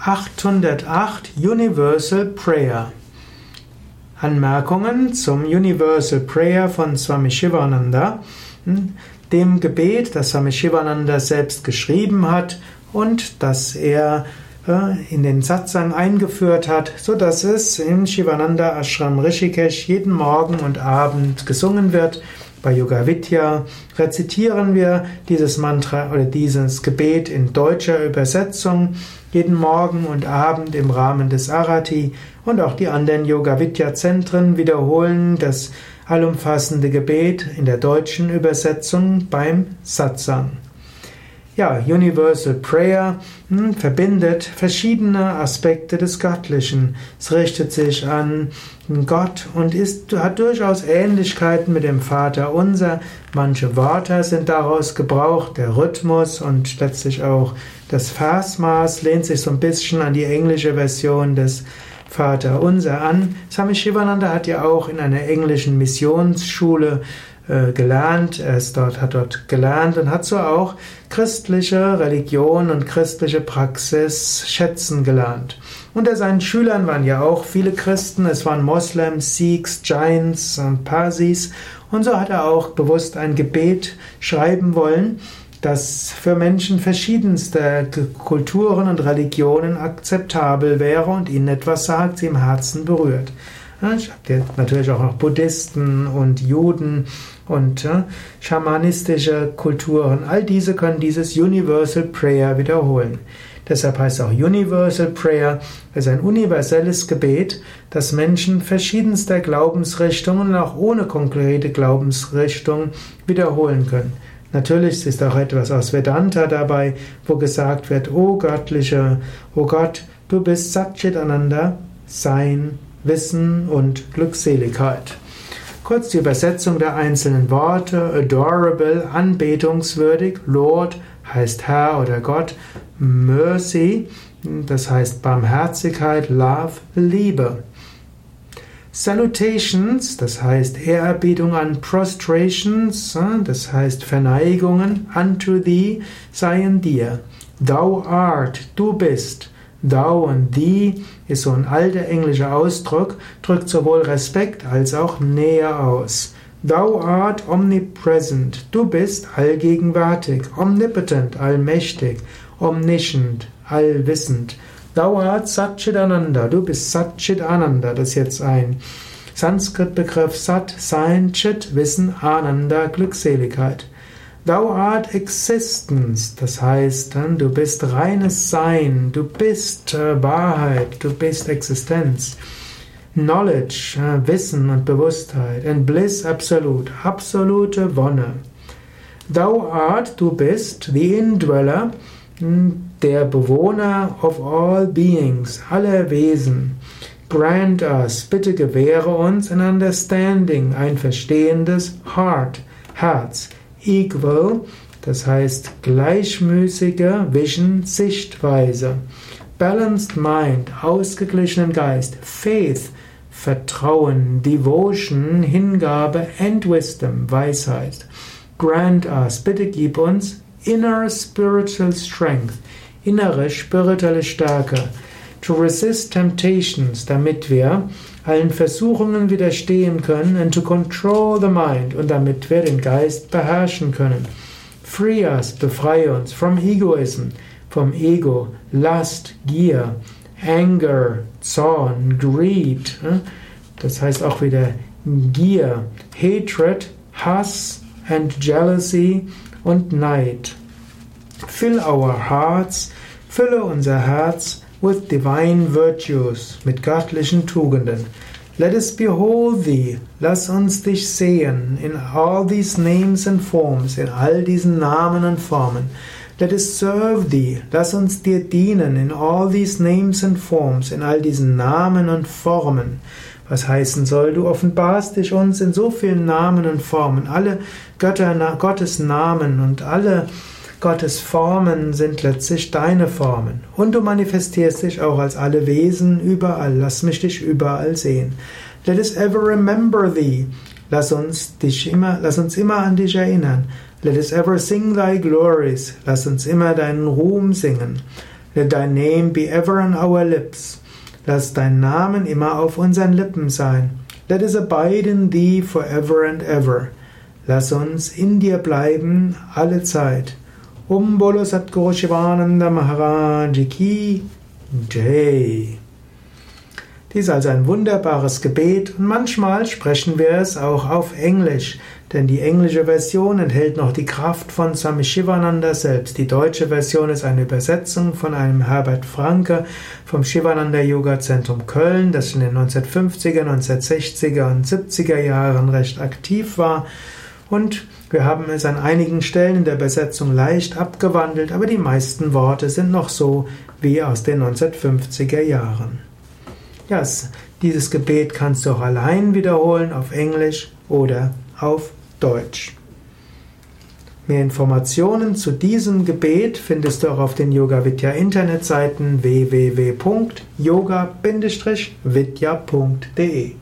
808 Universal Prayer. Anmerkungen zum Universal Prayer von Swami Shivananda, hm, dem Gebet, das Swami Shivananda selbst geschrieben hat und das er äh, in den Satsang eingeführt hat, so dass es im Shivananda Ashram Rishikesh jeden Morgen und Abend gesungen wird. Bei Yoga Vidya rezitieren wir dieses Mantra oder dieses Gebet in deutscher Übersetzung jeden Morgen und Abend im Rahmen des Arati und auch die anderen Yoga Vidya Zentren wiederholen das allumfassende Gebet in der deutschen Übersetzung beim Satsang. Ja, Universal Prayer hm, verbindet verschiedene Aspekte des Göttlichen. Es richtet sich an Gott und ist, hat durchaus Ähnlichkeiten mit dem Vater Unser. Manche Wörter sind daraus gebraucht, der Rhythmus und letztlich auch das Versmaß lehnt sich so ein bisschen an die englische Version des Vater Unser an. Swami Shivananda hat ja auch in einer englischen Missionsschule äh, gelernt. Er ist dort, hat dort gelernt und hat so auch christliche Religion und christliche Praxis schätzen gelernt. Unter seinen Schülern waren ja auch viele Christen. Es waren Moslems, Sikhs, Jains und Parsis. Und so hat er auch bewusst ein Gebet schreiben wollen, das für Menschen verschiedenster Kulturen und Religionen akzeptabel wäre und ihnen etwas sagt, sie im Herzen berührt. Ich habe natürlich auch noch Buddhisten und Juden und schamanistische Kulturen. All diese können dieses Universal Prayer wiederholen. Deshalb heißt es auch Universal Prayer. Es ist ein universelles Gebet, das Menschen verschiedenster Glaubensrichtungen, auch ohne konkrete Glaubensrichtung, wiederholen können. Natürlich ist auch etwas aus Vedanta dabei, wo gesagt wird, O göttliche, O Gott, du bist Satchitananda, Sein, Wissen und Glückseligkeit. Kurz die Übersetzung der einzelnen Worte. Adorable, anbetungswürdig. Lord heißt Herr oder Gott. Mercy, das heißt Barmherzigkeit. Love, Liebe. Salutations, das heißt Ehrerbietung an Prostrations, das heißt Verneigungen unto thee seien dir. Thou art, du bist. Thou und thee ist so ein alter englischer Ausdruck, drückt sowohl Respekt als auch Nähe aus. Thou art omnipresent, du bist allgegenwärtig, omnipotent, allmächtig, omniscient, allwissend. Thou art Satchitananda, du bist Satchitananda, das ist jetzt ein Sanskrit-Begriff Sat, Sein, Chit, Wissen, Ananda, Glückseligkeit. Thou art existence, das heißt, du bist reines Sein, du bist äh, Wahrheit, du bist Existenz. Knowledge, äh, Wissen und Bewusstheit. And bliss absolut, absolute Wonne. Thou art, du bist, the indweller, hm, der Bewohner of all beings, aller Wesen. Grant us, bitte gewähre uns an understanding, ein verstehendes Heart, Herz equal, das heißt gleichmäßige Vision, Sichtweise. Balanced Mind, ausgeglichenen Geist. Faith, Vertrauen. Devotion, Hingabe. And Wisdom, Weisheit. Grant us, bitte gib uns inner spiritual strength, innere spirituelle Stärke. To resist temptations, damit wir allen Versuchungen widerstehen können and to control the mind und damit wir den Geist beherrschen können. Free us, befreie uns from egoism, vom Ego, Lust, Gier, Anger, Zorn, Greed, hm? das heißt auch wieder Gier, Hatred, Hass and Jealousy und Neid. Fill our hearts, fülle unser Herz with divine virtues, mit göttlichen Tugenden. Let us behold thee, lass uns dich sehen, in all these names and forms, in all diesen Namen und Formen. Let us serve thee, lass uns dir dienen, in all these names and forms, in all diesen Namen und Formen. Was heißen soll, du offenbarst dich uns in so vielen Namen und Formen, alle Götter, Gottes Namen und alle Gottes Formen sind letztlich deine Formen. Und du manifestierst dich auch als alle Wesen überall. Lass mich dich überall sehen. Let us ever remember thee. Lass uns dich immer, lass uns immer an dich erinnern. Let us ever sing thy glories. Lass uns immer deinen Ruhm singen. Let thy name be ever on our lips. Lass dein Namen immer auf unseren Lippen sein. Let us abide in thee forever and ever. Lass uns in dir bleiben alle Zeit. Om Bolo Satguru Shivananda Maharaj Ki Jai. Dies ist also ein wunderbares Gebet und manchmal sprechen wir es auch auf Englisch, denn die englische Version enthält noch die Kraft von Swami Shivananda selbst. Die deutsche Version ist eine Übersetzung von einem Herbert Franke vom Shivananda Yoga Zentrum Köln, das in den 1950er, 1960er und 70er Jahren recht aktiv war. Und wir haben es an einigen Stellen in der Übersetzung leicht abgewandelt, aber die meisten Worte sind noch so wie aus den 1950er Jahren. Ja, dieses Gebet kannst du auch allein wiederholen auf Englisch oder auf Deutsch. Mehr Informationen zu diesem Gebet findest du auch auf den Yoga Vidya Internetseiten www.yoga-vidya.de